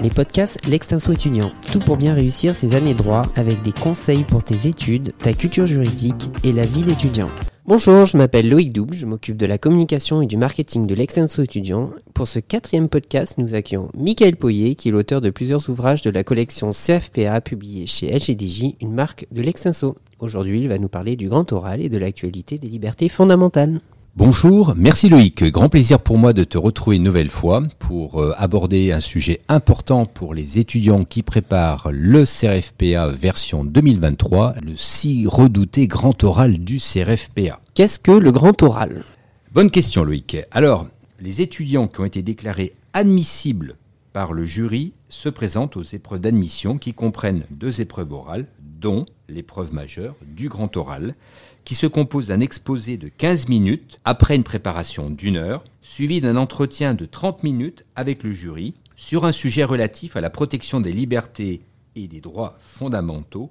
les podcasts L'Extinso étudiant. Tout pour bien réussir ses années droit avec des conseils pour tes études, ta culture juridique et la vie d'étudiant. Bonjour, je m'appelle Loïc Double, je m'occupe de la communication et du marketing de l'Extenso étudiant. Pour ce quatrième podcast, nous accueillons Michael Poyer, qui est l'auteur de plusieurs ouvrages de la collection CFPA publiée chez LGDJ, une marque de l'Extenso. Aujourd'hui, il va nous parler du grand oral et de l'actualité des libertés fondamentales. Bonjour, merci Loïc. Grand plaisir pour moi de te retrouver une nouvelle fois pour euh, aborder un sujet important pour les étudiants qui préparent le CRFPA version 2023, le si redouté grand oral du CRFPA. Qu'est-ce que le grand oral? Bonne question Loïc. Alors, les étudiants qui ont été déclarés admissibles par le jury se présentent aux épreuves d'admission qui comprennent deux épreuves orales, dont l'épreuve majeure du grand oral, qui se compose d'un exposé de 15 minutes après une préparation d'une heure, suivi d'un entretien de 30 minutes avec le jury sur un sujet relatif à la protection des libertés et des droits fondamentaux,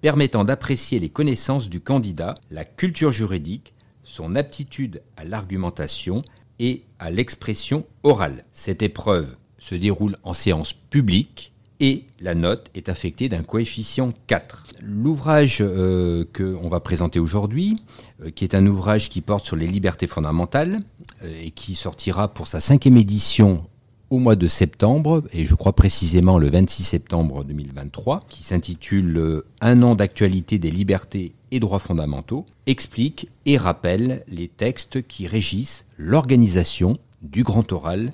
permettant d'apprécier les connaissances du candidat, la culture juridique, son aptitude à l'argumentation et à l'expression orale. Cette épreuve se déroule en séance publique et la note est affectée d'un coefficient 4. L'ouvrage euh, que qu'on va présenter aujourd'hui, euh, qui est un ouvrage qui porte sur les libertés fondamentales euh, et qui sortira pour sa cinquième édition au mois de septembre, et je crois précisément le 26 septembre 2023, qui s'intitule Un an d'actualité des libertés et droits fondamentaux, explique et rappelle les textes qui régissent l'organisation du grand oral,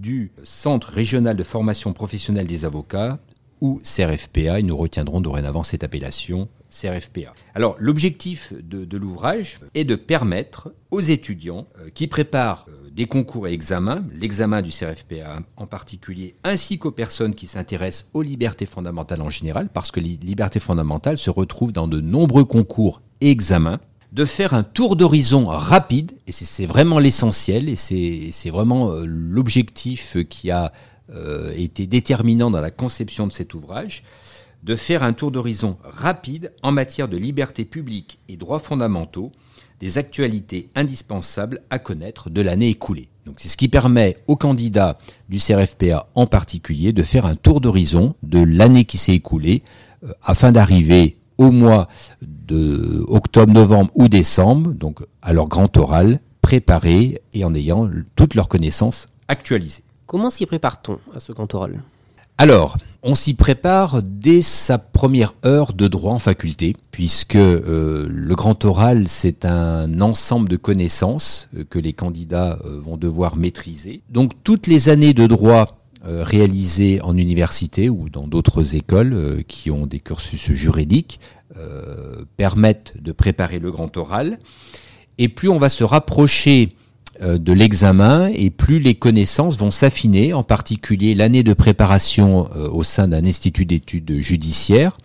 du Centre régional de formation professionnelle des avocats, ou CRFPA, et nous retiendrons dorénavant cette appellation CRFPA. Alors l'objectif de, l'ouvrage est de permettre aux étudiants euh, qui préparent euh, des concours et examens, l'examen du CRFPA en particulier, ainsi qu'aux personnes qui s'intéressent aux libertés fondamentales en général, parce que les libertés fondamentales se retrouvent dans de nombreux concours et examens, de faire un tour d'horizon rapide, et c'est vraiment l'essentiel, et c'est vraiment euh, l'objectif qui a euh, été déterminant dans la conception de cet ouvrage, de faire un tour d'horizon rapide en matière de liberté publique et droits fondamentaux, des actualités indispensables à connaître de l'année écoulée. Donc c'est ce qui permet aux candidats du CRFPA en particulier de faire un tour d'horizon de l'année qui s'est écoulée euh, afin d'arriver au mois octobre, novembre ou décembre, donc à leur grand oral, préparé et en ayant toutes leurs connaissances actualisées. Comment s'y prépare-t-on à ce grand oral? Alors, on s'y prépare dès sa première heure de droit en faculté, puisque euh, le grand oral, c'est un ensemble de connaissances euh, que les candidats euh, vont devoir maîtriser. Donc toutes les années de droit réalisés en université ou dans d'autres écoles euh, qui ont des cursus juridiques euh, permettent de préparer le grand oral. Et plus on va se rapprocher de l'examen et plus les connaissances vont s'affiner, en particulier l'année de préparation au sein d'un institut d'études judiciaires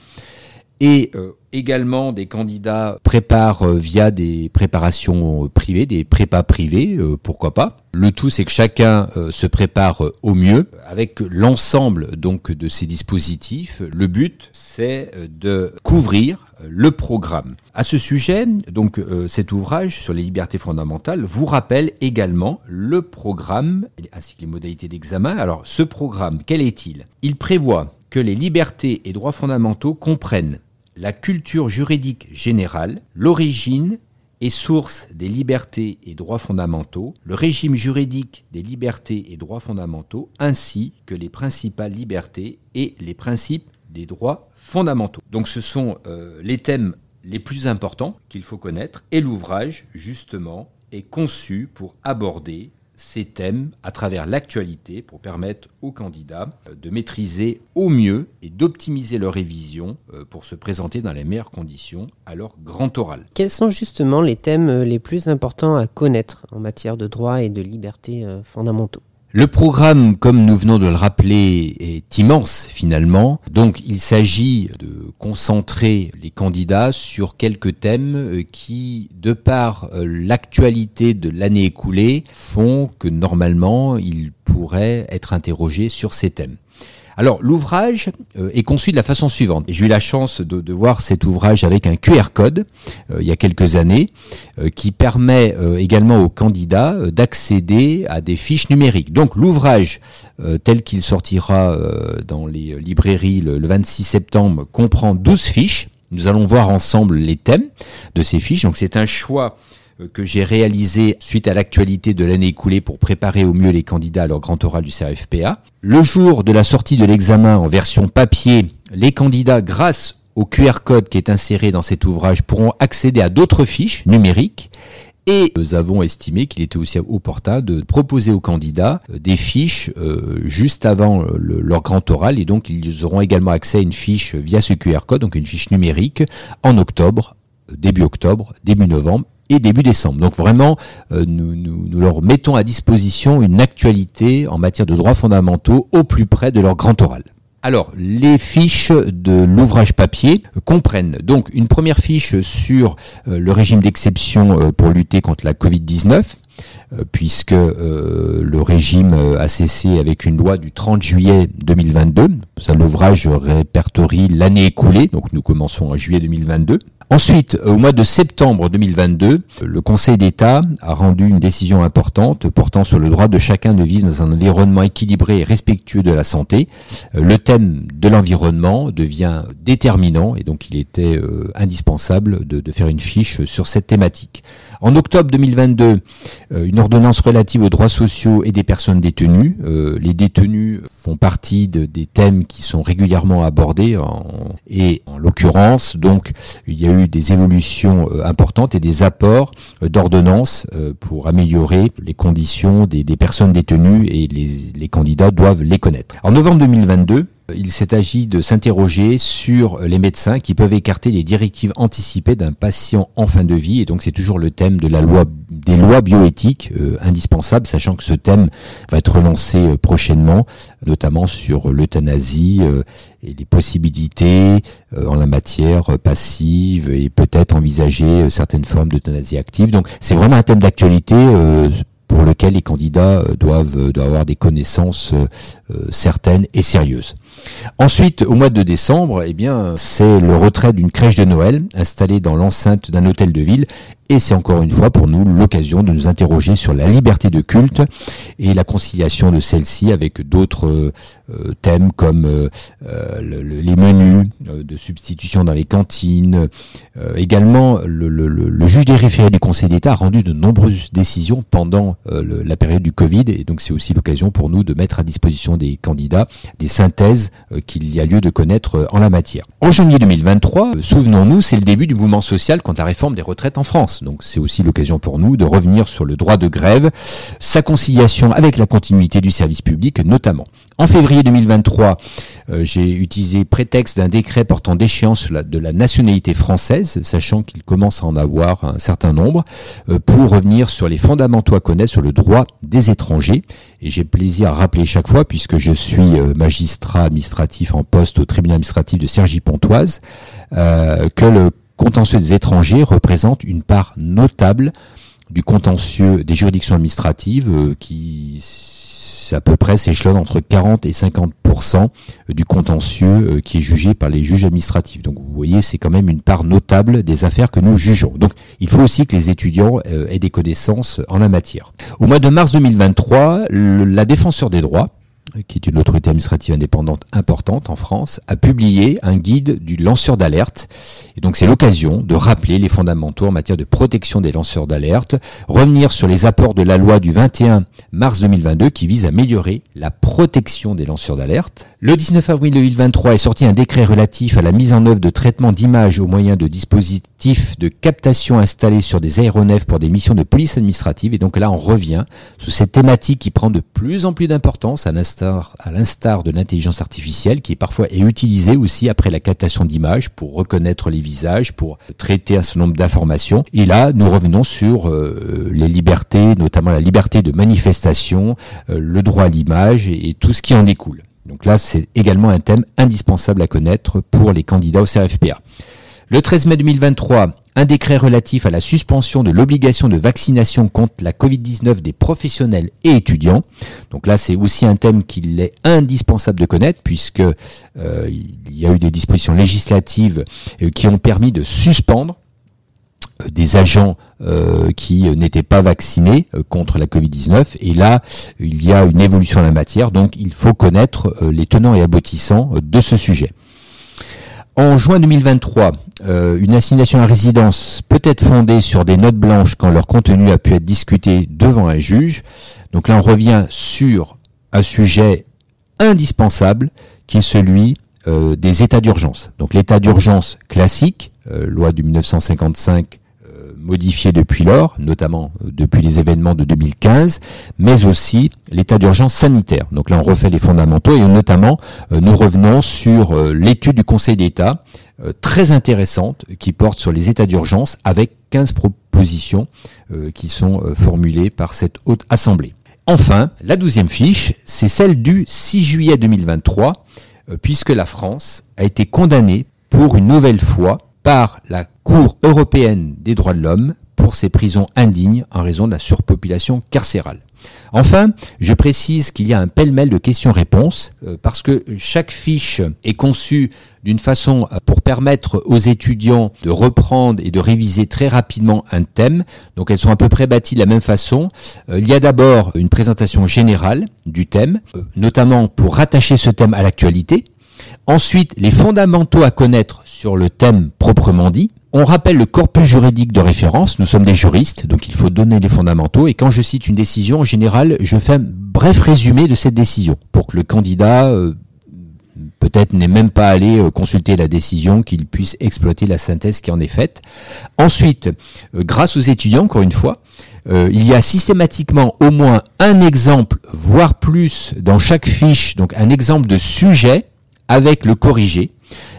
et également des candidats préparent via des préparations privées, des prépas privés, pourquoi pas. Le tout, c'est que chacun euh, se prépare euh, au mieux avec l'ensemble donc de ces dispositifs. Le but, c'est euh, de couvrir le programme. À ce sujet, donc cet ouvrage sur les libertés fondamentales vous rappelle également le programme ainsi que les modalités d'examen. Alors, ce programme, quel est-il? Il prévoit que les libertés et droits fondamentaux comprennent la culture juridique générale, l'origine et source des libertés et droits fondamentaux, le régime juridique des libertés et droits fondamentaux, ainsi que les principales libertés et les principes des droits fondamentaux. Donc ce sont euh, les thèmes les plus importants qu'il faut connaître et l'ouvrage, justement, est conçu pour aborder ces thèmes à travers l'actualité pour permettre aux candidats euh, de maîtriser au mieux et d'optimiser leur révision euh, pour se présenter dans les meilleures conditions à leur grand oral. Quels sont justement les thèmes euh, les plus importants à connaître en matière de droit et de liberté fondamentaux? Le programme, comme nous venons de le rappeler, est immense finalement. Donc il s'agit de concentrer les candidats sur quelques thèmes euh, qui, de par euh, l'actualité de l'année écoulée, font que normalement ils pourraient être interrogés sur ces thèmes. Alors l'ouvrage euh, est conçu de la façon suivante. J'ai eu la chance de, voir cet ouvrage avec un QR code euh, il y a quelques années euh, qui permet également aux candidats d'accéder à des fiches numériques. Donc l'ouvrage tel qu'il sortira dans les librairies le, le 26 septembre comprend 12 fiches. Nous allons voir ensemble les thèmes de ces fiches. Donc c'est un choix que j'ai réalisé suite à l'actualité de l'année écoulée pour préparer au mieux les candidats à leur grand oral du CRFPA. Le jour de la sortie de l'examen en version papier, les candidats, grâce au QR code qui est inséré dans cet ouvrage, pourront accéder à d'autres fiches numériques et nous avons estimé qu'il était aussi opportun de proposer aux candidats euh, des fiches euh, juste avant leur grand oral et donc ils auront également accès à une fiche via ce QR code, donc une fiche numérique en octobre, début octobre, début novembre début décembre. Donc vraiment, euh, nous, nous, leur mettons à disposition une actualité en matière de droits fondamentaux au plus près de leur grand oral. Alors, les fiches de l'ouvrage papier comprennent donc une première fiche sur euh, le régime d'exception euh, pour lutter contre la Covid-19, puisque le régime a cessé avec une loi du 30 juillet 2022. Ça, l'ouvrage répertorie l'année écoulée, donc nous commençons en juillet 2022. Ensuite, au mois de septembre 2022, le Conseil d'État a rendu une décision importante portant sur le droit de chacun de vivre dans un environnement équilibré et respectueux de la santé. Euh, le thème de l'environnement devient déterminant et donc il était euh, indispensable de, faire une fiche sur cette thématique. En octobre 2022, euh, une ordonnance relative aux droits sociaux et des personnes détenues. les détenus font partie des thèmes qui sont régulièrement abordés et en l'occurrence, donc, il y a eu des évolutions euh, importantes et des apports euh, d'ordonnances euh, pour améliorer les conditions des, personnes détenues et les, les candidats doivent les connaître. En novembre 2022, il s'est agi de s'interroger sur les médecins qui peuvent écarter les directives anticipées d'un patient en fin de vie. Et donc c'est toujours le thème de la loi, des lois bioéthiques euh, indispensables, sachant que ce thème va être relancé euh, prochainement, notamment sur l'euthanasie euh, et les possibilités en la matière passive et peut-être envisager certaines formes d'euthanasie active. Donc c'est vraiment un thème d'actualité pour lequel les candidats doivent, doivent avoir des connaissances certaines et sérieuses. Ensuite, au mois de décembre, eh bien, c'est le retrait d'une crèche de Noël installée dans l'enceinte d'un hôtel de ville et c'est encore une fois pour nous l'occasion de nous interroger sur la liberté de culte et la conciliation de celle-ci avec d'autres euh, thèmes comme euh, les menus euh, de substitution dans les cantines. également, le, juge des référés du Conseil d'État a rendu de nombreuses décisions pendant la période du Covid et donc c'est aussi l'occasion pour nous de mettre à disposition des candidats des synthèses qu'il y a lieu de connaître en la matière. En janvier 2023, souvenons-nous, c'est le début du mouvement social contre la réforme des retraites en France. Donc c'est aussi l'occasion pour nous de revenir sur le droit de grève, sa conciliation avec la continuité du service public notamment. En février 2023, euh, j'ai utilisé prétexte d'un décret portant déchéance de la nationalité française, sachant qu'il commence à en avoir un certain nombre, euh, pour revenir sur les fondamentaux à connaître sur le droit des étrangers. Et j'ai plaisir à rappeler chaque fois, puisque je suis euh, magistrat administratif en poste au tribunal administratif de Cergy-Pontoise, que le contentieux des étrangers représente une part notable du contentieux des juridictions administratives euh, qui à peu près s'échelonne entre 40 et 50% du contentieux euh, qui est jugé par les juges administratifs. Donc vous voyez, c'est quand même une part notable des affaires que nous jugeons. Donc il faut aussi que les étudiants euh, aient des connaissances en la matière. Au mois de mars 2023, la défenseur des droits qui est une autorité administrative indépendante importante en France, a publié un guide du lanceur d'alerte. Et donc c'est l'occasion de rappeler les fondamentaux en matière de protection des lanceurs d'alerte, revenir sur les apports de la loi du 21 mars 2022 qui vise à améliorer la protection des lanceurs d'alerte. Le 19 avril 2023 est sorti un décret relatif à la mise en œuvre de traitement d'images au moyen de dispositifs de captation installés sur des aéronefs pour des missions de police administrative. Et donc là, on revient sur cette thématique qui prend de plus en plus d'importance à l'instant l'instar de l'intelligence artificielle, qui parfois est utilisée aussi après la captation d'images pour reconnaître les visages, pour traiter un certain nombre d'informations. Et là, nous revenons sur euh, les libertés, notamment la liberté de manifestation, euh, le droit à l'image et, tout ce qui en découle. Donc là, c'est également un thème indispensable à connaître pour les candidats au CRFPA. Le 13 mai 2023, un décret relatif à la suspension de l'obligation de vaccination contre la Covid-19 des professionnels et étudiants. Donc là, c'est aussi un thème qu'il est indispensable de connaître puisque euh, il y a eu des dispositions législatives euh, qui ont permis de suspendre euh, des agents qui n'étaient pas vaccinés contre la Covid-19. Et là, il y a une évolution en la matière, donc il faut connaître les tenants et aboutissants de ce sujet. En juin 2023, euh, une assignation à résidence peut être fondée sur des notes blanches quand leur contenu a pu être discuté devant un juge. Donc là, on revient sur un sujet indispensable qui est celui euh, des états d'urgence. Donc l'état d'urgence classique, euh, loi du 1955 modifié depuis lors, notamment euh, depuis les événements de 2015, mais aussi l'état d'urgence sanitaire. Donc là, on refait les fondamentaux et notamment, euh, nous revenons sur euh, l'étude du Conseil d'État, très intéressante, qui porte sur les états d'urgence avec 15 propositions qui sont formulées par cette haute assemblée. Enfin, la douzième fiche, c'est celle du 6 juillet 2023, puisque la France a été condamnée pour une nouvelle fois par la Cour européenne des droits de l'homme pour ses prisons indignes en raison de la surpopulation carcérale. Enfin, je précise qu'il y a un pêle-mêle de questions-réponses euh, parce que chaque fiche est conçue d'une façon euh, pour permettre aux étudiants de reprendre et de réviser très rapidement un thème. Donc elles sont à peu près bâties de la même façon. Euh, il y a d'abord une présentation générale du thème, notamment pour rattacher ce thème à l'actualité. Ensuite, les fondamentaux à connaître sur le thème proprement dit. On rappelle le corpus juridique de référence. Nous sommes des juristes, donc il faut donner les fondamentaux. Et quand je cite une décision, en général, je fais un bref résumé de cette décision pour que le candidat euh, peut-être n'est même pas allé euh, consulter la décision, qu'il puisse exploiter la synthèse qui en est faite. Ensuite, euh, grâce aux étudiants, encore une fois, il y a systématiquement au moins un exemple, voire plus, dans chaque fiche, donc un exemple de sujet avec le corrigé.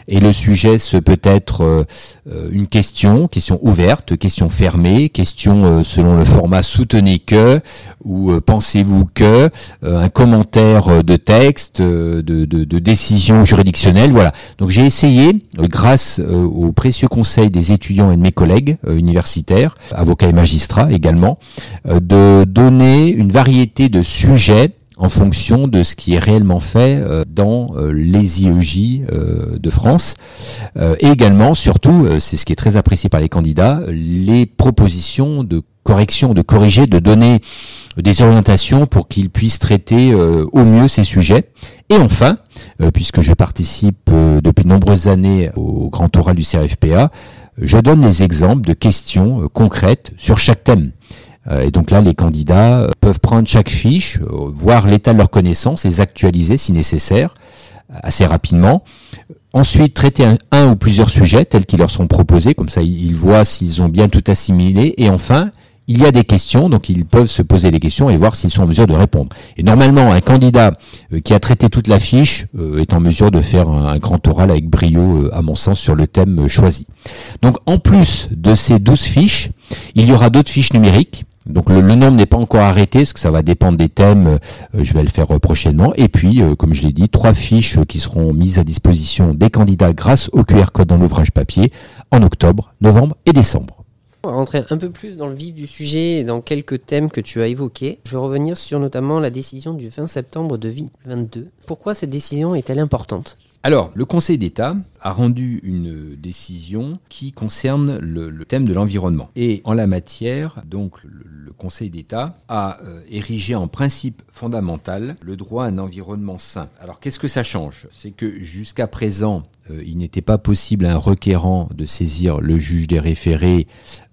Et le sujet, ce peut être euh, euh, une question, question ouverte, question fermée, question euh, selon le format soutenez que ou pensez-vous que, un commentaire de texte, de, de, de, décision juridictionnelle. Voilà. Donc j'ai essayé, grâce au précieux conseil des étudiants et de mes collègues universitaires, avocats et magistrats également, de donner une variété de sujets en fonction de ce qui est réellement fait euh, dans euh, les IEJ euh, de France. et également, surtout, c'est ce qui est très apprécié par les candidats, les propositions de correction, de corriger, de donner des orientations pour qu'ils puissent traiter au mieux ces sujets. Et enfin, puisque je participe depuis de nombreuses années au grand oral du CRFPA, je donne des exemples de questions concrètes sur chaque thème. Euh, et donc là, les candidats euh, peuvent prendre chaque fiche, euh, voir l'état de leurs connaissances, les actualiser si nécessaire, assez rapidement. Ensuite, traiter un, ou plusieurs sujets tels qu'ils leur sont proposés, comme ça ils voient s'ils ont bien tout assimilé. Et enfin, il y a des questions, donc ils peuvent se poser des questions et voir s'ils sont en mesure de répondre. Et normalement, un candidat qui a traité toute la fiche est en mesure de faire un, grand oral avec brio, à mon sens, sur le thème choisi. Donc en plus de ces douze fiches, il y aura d'autres fiches numériques donc le, nombre n'est pas encore arrêté, parce que ça va dépendre des thèmes, euh, je vais le faire euh, prochainement. Et puis, euh, comme je l'ai dit, trois fiches qui seront mises à disposition des candidats grâce au QR code dans l'ouvrage papier en octobre, novembre et décembre. On va rentrer un peu plus dans le vif du sujet et dans quelques thèmes que tu as évoqués. Je vais revenir sur notamment la décision du 20 septembre 2022. Pourquoi cette décision est-elle importante? Alors, le Conseil d'État a rendu une décision qui concerne le, thème de l'environnement. Et en la matière, donc, le, Conseil d'État a euh, érigé en principe fondamental le droit à un environnement sain. Alors, qu'est-ce que ça change? C'est que jusqu'à présent, euh, il n'était pas possible à un requérant de saisir le juge des référés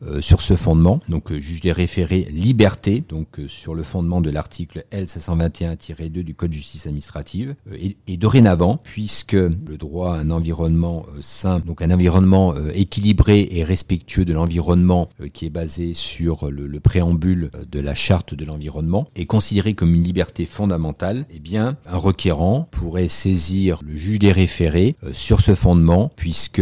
euh, sur ce fondement, donc juge des référés liberté, donc sur le fondement de l'article L521-2 du Code de justice administrative. Et, et dorénavant, puisque le droit à un environnement euh, sain, donc un environnement euh, équilibré et respectueux de l'environnement euh, qui est basé sur le, préambule de la charte de l'environnement, est considéré comme une liberté fondamentale, eh bien, un requérant pourrait saisir le juge des référés sur ce fondement, puisque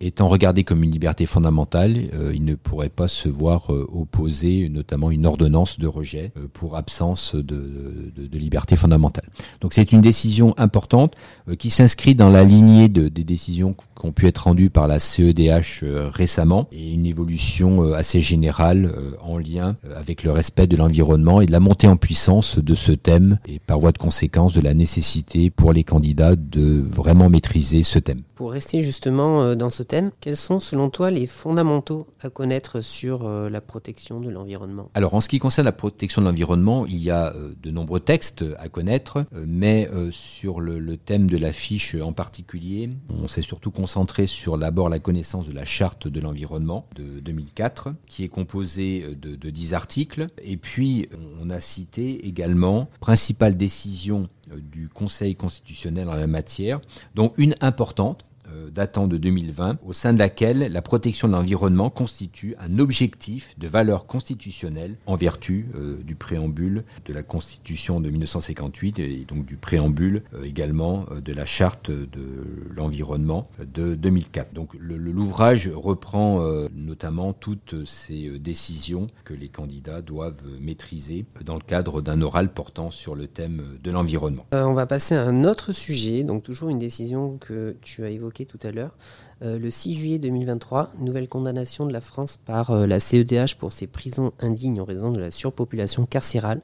étant regardé comme une liberté fondamentale, euh, il ne pourrait pas se voir euh, opposer notamment une ordonnance de rejet euh, pour absence de, liberté fondamentale. Donc c'est une décision importante qui s'inscrit dans la lignée des décisions qui ont pu être rendus par la CEDH récemment et une évolution assez générale en lien avec le respect de l'environnement et de la montée en puissance de ce thème et par voie de conséquence de la nécessité pour les candidats de vraiment maîtriser ce thème. Pour rester justement dans ce thème, quels sont selon toi les fondamentaux à connaître sur la protection de l'environnement? Alors en ce qui concerne la protection de l'environnement, il y a de nombreux textes à connaître, mais sur le, le thème de la fiche en particulier, on s'est surtout concentré sur d'abord la connaissance de la charte de l'environnement de 2004, qui est composée de, de 10 articles, et puis on a cité également principales décisions du Conseil constitutionnel en la matière, dont une importante euh, datant de 2020, au sein de laquelle la protection de l'environnement constitue un objectif de valeur constitutionnelle en vertu euh, du préambule de la Constitution de 1958 et donc du préambule euh, également de la charte de l'environnement de 2004. Donc l'ouvrage reprend notamment toutes ces décisions que les candidats doivent maîtriser dans le cadre d'un oral portant sur le thème de l'environnement. on va passer à un autre sujet, donc toujours une décision que tu as évoquée tout à l'heure. Euh, le 6 juillet 2023, nouvelle condamnation de la France par euh, la CEDH pour ses prisons indignes en raison de la surpopulation carcérale.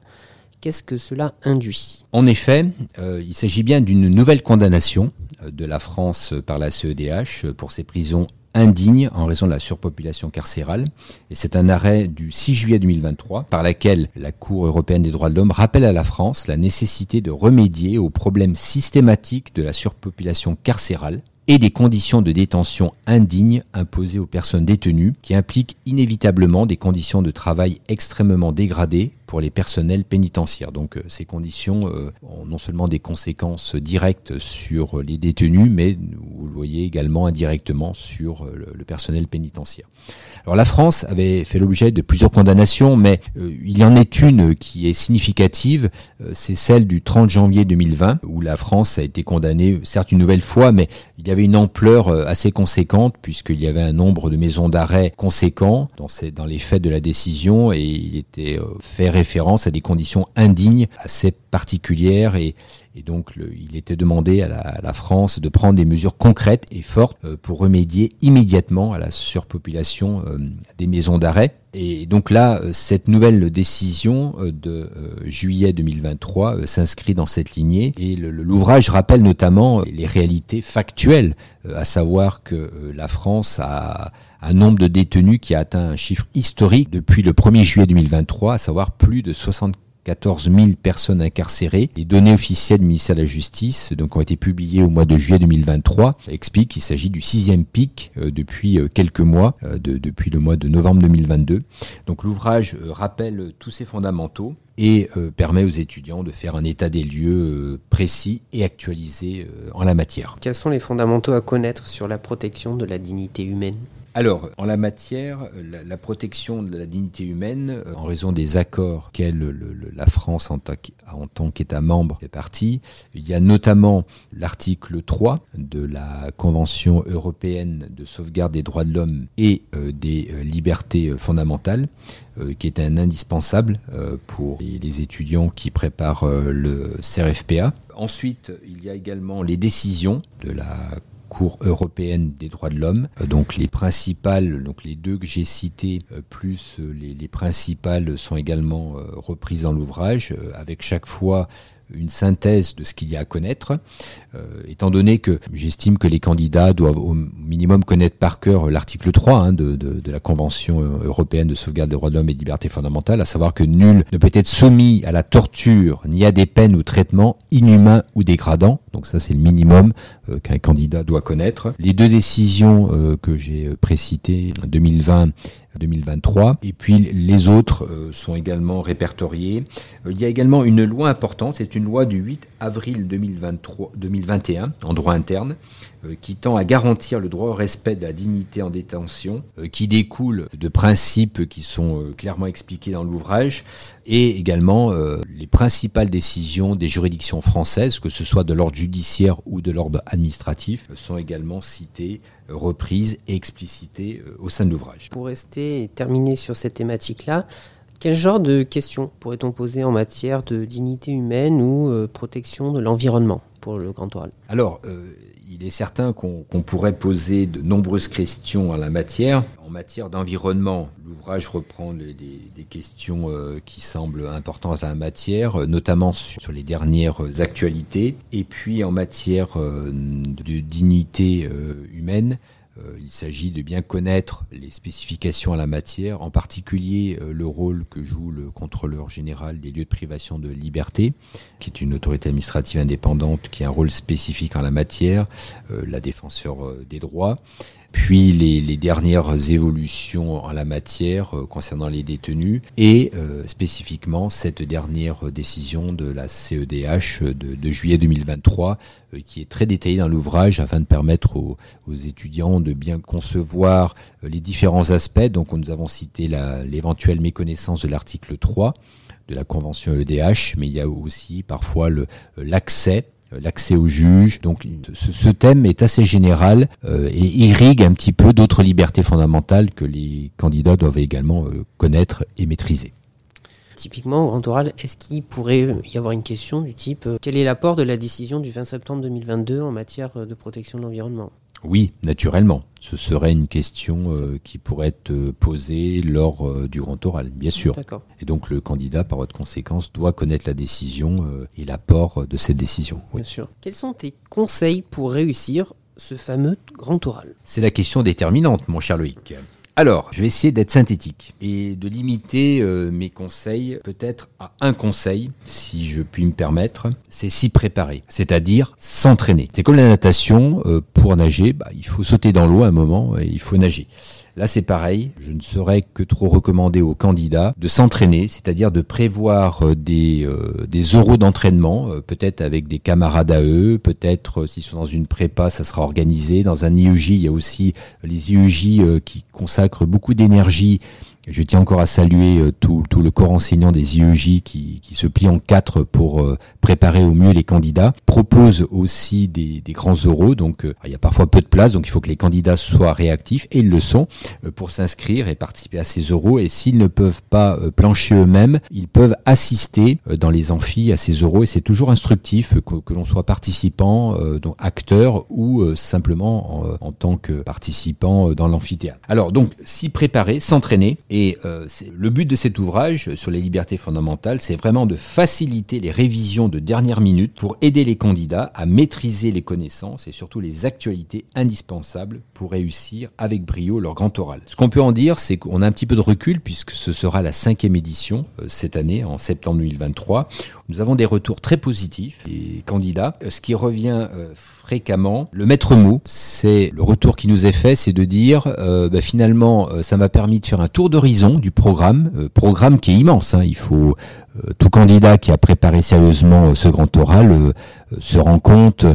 Qu'est-ce que cela induit? En effet, euh, il s'agit bien d'une nouvelle condamnation de la France par la CEDH pour ses prisons indignes en raison de la surpopulation carcérale. Et c'est un arrêt du 6 juillet 2023 par laquelle la Cour européenne des droits de l'homme rappelle à la France la nécessité de remédier aux problèmes systématiques de la surpopulation carcérale et des conditions de détention indignes imposées aux personnes détenues, qui impliquent inévitablement des conditions de travail extrêmement dégradées pour les personnels pénitentiaires. Donc euh, ces conditions euh, ont non seulement des conséquences directes sur les détenus, mais vous le voyez également indirectement sur euh, le personnel pénitentiaire. Alors la France avait fait l'objet de plusieurs condamnations, mais il y en est une qui est significative, c'est celle du 30 janvier 2020, où la France a été condamnée, certes une nouvelle fois, mais il y avait une ampleur assez conséquente, puisqu'il y avait un nombre de maisons d'arrêt conséquent dans les faits de la décision, et il était fait référence à des conditions indignes assez particulières et, donc il était demandé à la, France de prendre des mesures concrètes et fortes euh, pour remédier immédiatement à la surpopulation euh, des maisons d'arrêt. Et donc là, euh, cette nouvelle décision de juillet 2023 s'inscrit dans cette lignée et l'ouvrage rappelle notamment les réalités factuelles, à savoir que la France a un nombre de détenus qui a atteint un chiffre historique depuis le 1er juillet 2023, à savoir plus de 74 000 personnes incarcérées. Les données officielles du ministère de la Justice, donc ont été publiées au mois de juillet 2023, expliquent qu'il s'agit du sixième pic euh, depuis euh, quelques mois, euh, depuis le mois de novembre 2022. Donc l'ouvrage rappelle tous ces fondamentaux et permet aux étudiants de faire un état des lieux précis et actualisé en la matière. Quels sont les fondamentaux à connaître sur la protection de la dignité humaine? Alors, en la matière, la, protection de la dignité humaine, euh, en raison des accords qu'elle, la France en, tant qu'État membre fait partie, il y a notamment l'article 3 de la Convention européenne de sauvegarde des droits de l'homme et euh, des euh, libertés fondamentales, qui est un indispensable pour les étudiants qui préparent le CRFPA. Ensuite, il y a également les décisions de la Cour européenne des droits de l'homme. Euh, donc les principales, donc les deux que j'ai citées, euh, plus euh, les, les, principales sont également reprises dans l'ouvrage, avec chaque fois une synthèse de ce qu'il y a à connaître, étant donné que j'estime que les candidats doivent au minimum connaître par cœur l'article 3 hein, de, de, de, la Convention européenne de sauvegarde des droits de l'homme et des libertés fondamentales, à savoir que nul ne peut être soumis à la torture ni à des peines ou traitements inhumains ou dégradants. Donc ça, c'est le minimum euh, qu'un candidat doit connaître. Les deux décisions euh, que j'ai précitées, 2020 2023. Et puis les autres euh, sont également répertoriés. Euh, il y a également une loi importante, c'est une loi du 8 avril 2023, 2021 en droit interne euh, qui tend à garantir le droit au respect de la dignité en détention, qui découle de principes qui sont clairement expliqués dans l'ouvrage, et également les principales décisions des juridictions françaises, que ce soit de l'ordre judiciaire ou de l'ordre administratif, sont également citées reprise et explicitée euh, au sein de l'ouvrage. Pour rester et terminer sur cette thématique-là, quel genre de questions pourrait-on poser en matière de dignité humaine ou euh, protection de l'environnement pour le grand oral? Alors, il est certain qu'on pourrait poser de nombreuses questions en la matière. En matière d'environnement, l'ouvrage reprend des, questions euh, qui semblent importantes à la matière, euh, notamment sur, les dernières actualités. Et puis en matière euh, de dignité humaine, il s'agit de bien connaître les spécifications à la matière, en particulier euh, le rôle que joue le contrôleur général des lieux de privation de liberté, qui est une autorité administrative indépendante qui a un rôle spécifique en la matière, euh, la défenseur des droits, puis les, dernières évolutions en la matière euh, concernant les détenus et euh, spécifiquement cette dernière décision de la CEDH de, juillet 2023 euh, qui est très détaillée dans l'ouvrage afin de permettre aux, étudiants de bien concevoir les différents aspects. Donc nous avons cité l'éventuelle méconnaissance de l'article 3 de la convention EDH, mais il y a aussi parfois l'accès euh, l'accès au juge. Donc ce, thème est assez général euh, et irrigue un petit peu d'autres libertés fondamentales que les candidats doivent également euh, connaître et maîtriser. Typiquement, au grand oral, est-ce qu'il pourrait y avoir une question du type quel est l'apport de la décision du 20 septembre 2022 en matière de protection de l'environnement? Oui, naturellement. Ce serait une question euh, qui pourrait être euh, posée lors euh, du grand oral, bien sûr. Et donc le candidat, par votre conséquence, doit connaître la décision et l'apport de cette décision. Bien sûr. Quels sont tes conseils pour réussir ce fameux grand oral? C'est la question déterminante, mon cher Loïc. Alors, je vais essayer d'être synthétique et de limiter euh, mes conseils peut-être à un conseil, si je puis me permettre, c'est s'y préparer, c'est-à-dire s'entraîner. C'est comme la natation, euh, pour nager, bah, il faut sauter dans l'eau un moment et il faut nager. Là, c'est pareil. Je ne saurais que trop recommander aux candidats de s'entraîner, c'est-à-dire de prévoir euh, des, euros d'entraînement, peut-être avec des camarades à eux, peut-être s'ils sont dans une prépa, ça sera organisé. Dans un IEJ, il y a aussi les IEJ qui consacrent beaucoup d'énergie je tiens encore à saluer euh, tout, le corps enseignant des IEJ qui, se plie en quatre pour euh, préparer au mieux les candidats. Propose aussi des, grands euros, donc euh, il y a parfois peu de place, donc il faut que les candidats soient réactifs, et ils le sont, pour s'inscrire et participer à ces euros. Et s'ils ne peuvent pas plancher eux-mêmes, ils peuvent assister dans les amphis à ces euros, et c'est toujours instructif que, l'on soit participant, donc acteur, ou simplement en, tant que participant dans l'amphithéâtre. Alors donc, s'y préparer, s'entraîner, euh, le but de cet ouvrage sur les libertés fondamentales, c'est vraiment de faciliter les révisions de dernière minute pour aider les candidats à maîtriser les connaissances et surtout les actualités indispensables pour réussir avec brio leur grand oral. Ce qu'on peut en dire, c'est qu'on a un petit peu de recul puisque ce sera la cinquième édition euh, cette année, en septembre 2023. Nous avons des retours très positifs des candidats, ce qui revient euh, fréquemment. Le maître mot, c'est le retour qui nous est fait, c'est de dire euh, bah, finalement euh, ça m'a permis de faire un tour d'horizon du programme, euh, programme qui est immense. Hein. il faut tout candidat qui a préparé sérieusement ce grand oral se rend compte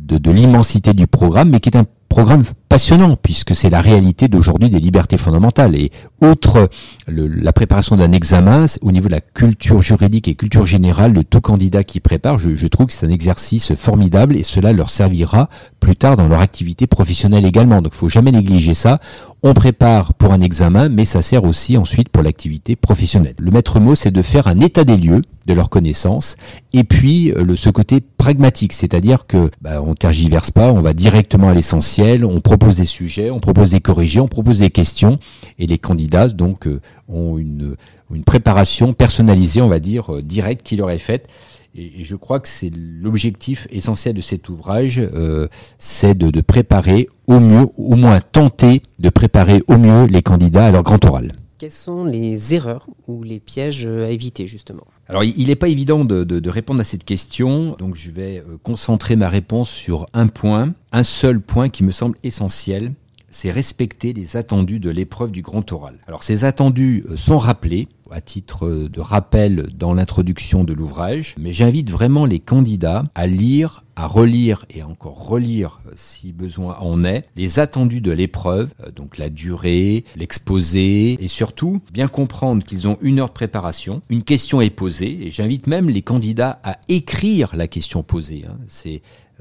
de l'immensité du programme, mais qui est un programme passionnant puisque c'est la réalité d'aujourd'hui des libertés fondamentales. Et outre la préparation d'un examen, au niveau de la culture juridique et culture générale de tout candidat qui prépare, je, je trouve que c'est un exercice formidable et cela leur servira plus tard dans leur activité professionnelle également. Donc il faut jamais négliger ça. On prépare pour un examen, mais ça sert aussi ensuite pour l'activité professionnelle. Le maître mot, c'est de faire un état des lieux de leurs connaissances, et puis euh, le, ce côté pragmatique, c'est-à-dire que bah, on tergiverse pas, on va directement à l'essentiel, on propose des sujets, on propose des corrigés, on propose des questions, et les candidats donc euh, ont une, une préparation personnalisée, on va dire, euh, directe qui leur est faite. Et, je crois que c'est l'objectif essentiel de cet ouvrage, euh, c'est de, de, préparer au mieux, au moins tenter de préparer au mieux les candidats à leur grand oral. Quelles sont les erreurs ou les pièges à éviter justement alors, il n'est pas évident de, répondre à cette question, donc je vais euh, concentrer ma réponse sur un point, un seul point qui me semble essentiel, c'est respecter les attendus de l'épreuve du grand oral. Alors ces attendus euh, sont rappelés à titre euh, de rappel dans l'introduction de l'ouvrage, mais j'invite vraiment les candidats à lire, à relire et encore relire euh, si besoin en est les attendus de l'épreuve, donc la durée, l'exposé et surtout bien comprendre qu'ils ont une heure de préparation, une question est posée et j'invite même les candidats à écrire la question posée. Hein.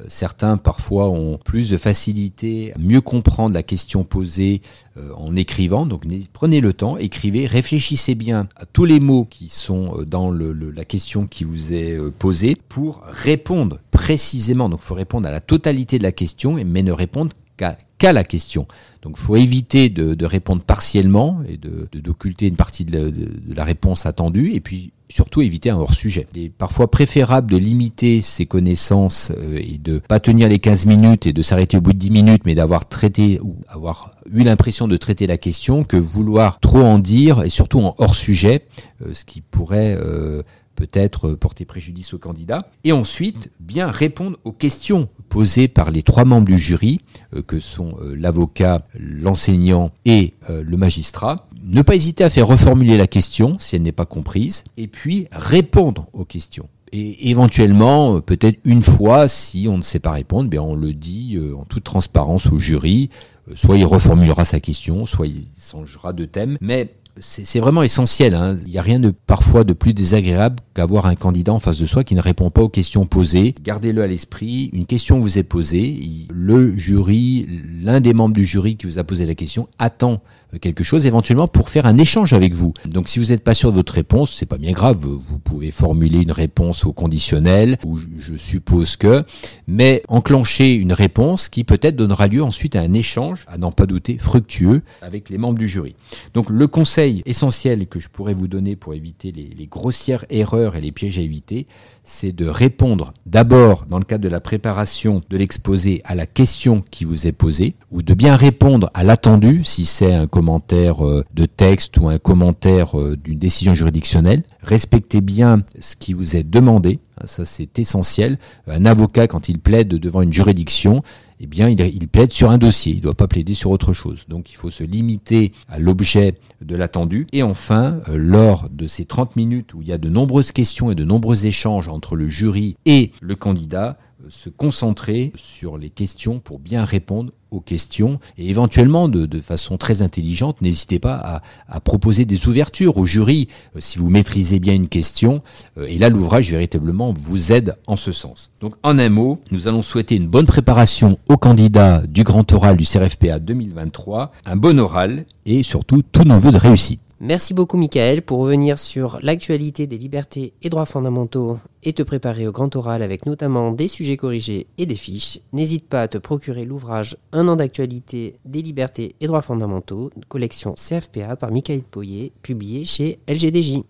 Certains parfois ont plus de facilité à mieux comprendre la question posée euh, en écrivant. Donc prenez le temps, écrivez, réfléchissez bien à tous les mots qui sont euh, dans la question qui vous est euh, posée pour répondre précisément. Donc il faut répondre à la totalité de la question, mais ne répondre qu'à la question. Donc il faut éviter de, répondre partiellement et d'occulter une partie de la, réponse attendue, et puis surtout éviter un hors-sujet. Il est parfois préférable de limiter ses connaissances euh, et de pas tenir les 15 minutes et de s'arrêter au bout de 10 minutes, mais d'avoir traité ou avoir eu l'impression de traiter la question que vouloir trop en dire et surtout en hors-sujet, euh, ce qui pourrait... Euh, peut-être porter préjudice au candidat, et ensuite bien répondre aux questions posées par les trois membres du jury, euh, que sont euh, l'avocat, l'enseignant et euh, le magistrat. Ne pas hésiter à faire reformuler la question si elle n'est pas comprise, et puis répondre aux questions. Et éventuellement, peut-être une fois, si on ne sait pas répondre, bien on le dit en toute transparence au jury. Soit il reformulera sa question, soit il changera de thème. Mais c'est vraiment essentiel. Hein. Il n'y a rien de parfois de plus désagréable qu'avoir un candidat en face de soi qui ne répond pas aux questions posées. Gardez-le à l'esprit. Une question vous est posée. Le jury, l'un des membres du jury qui vous a posé la question attend quelque chose éventuellement pour faire un échange avec vous. Donc si vous n'êtes pas sûr de votre réponse, c'est pas bien grave, vous pouvez formuler une réponse au conditionnel ou je suppose que, mais enclencher une réponse qui peut-être donnera lieu ensuite à un échange, à n'en pas douter, fructueux avec les membres du jury. Donc le conseil essentiel que je pourrais vous donner pour éviter les, les grossières erreurs et les pièges à éviter, c'est de répondre d'abord dans le cadre de la préparation de l'exposé à la question qui vous est posée, ou de bien répondre à l'attendu si c'est un commentaire euh, de texte ou un commentaire euh, d'une décision juridictionnelle. Respectez bien ce qui vous est demandé, ça c'est essentiel. Un avocat quand il plaide devant une juridiction, eh bien, il, plaide sur un dossier, il ne doit pas plaider sur autre chose. Donc, il faut se limiter à l'objet de l'attendu. Et enfin, euh, lors de ces 30 minutes où il y a de nombreuses questions et de nombreux échanges entre le jury et le candidat, euh, se concentrer sur les questions pour bien répondre questions et éventuellement de, façon très intelligente, n'hésitez pas à, proposer des ouvertures au jury euh, si vous maîtrisez bien une question. Euh, et là, l'ouvrage véritablement vous aide en ce sens. Donc, en un mot, nous allons souhaiter une bonne préparation aux candidats du grand oral du CRFPA 2023, un bon oral et surtout tous nos voeux de réussite. Merci beaucoup Michael pour revenir sur l'actualité des libertés et droits fondamentaux et te préparer au grand oral avec notamment des sujets corrigés et des fiches. N'hésite pas à te procurer l'ouvrage Un an d'actualité des libertés et droits fondamentaux, collection CFPA par Michael Poyer, publié chez LGDJ.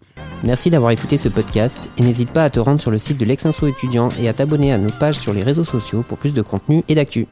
Merci d'avoir écouté ce podcast et n'hésite pas à te rendre sur le site de l'Exinso étudiant et à t'abonner à nos pages sur les réseaux sociaux pour plus de contenu et d'actu.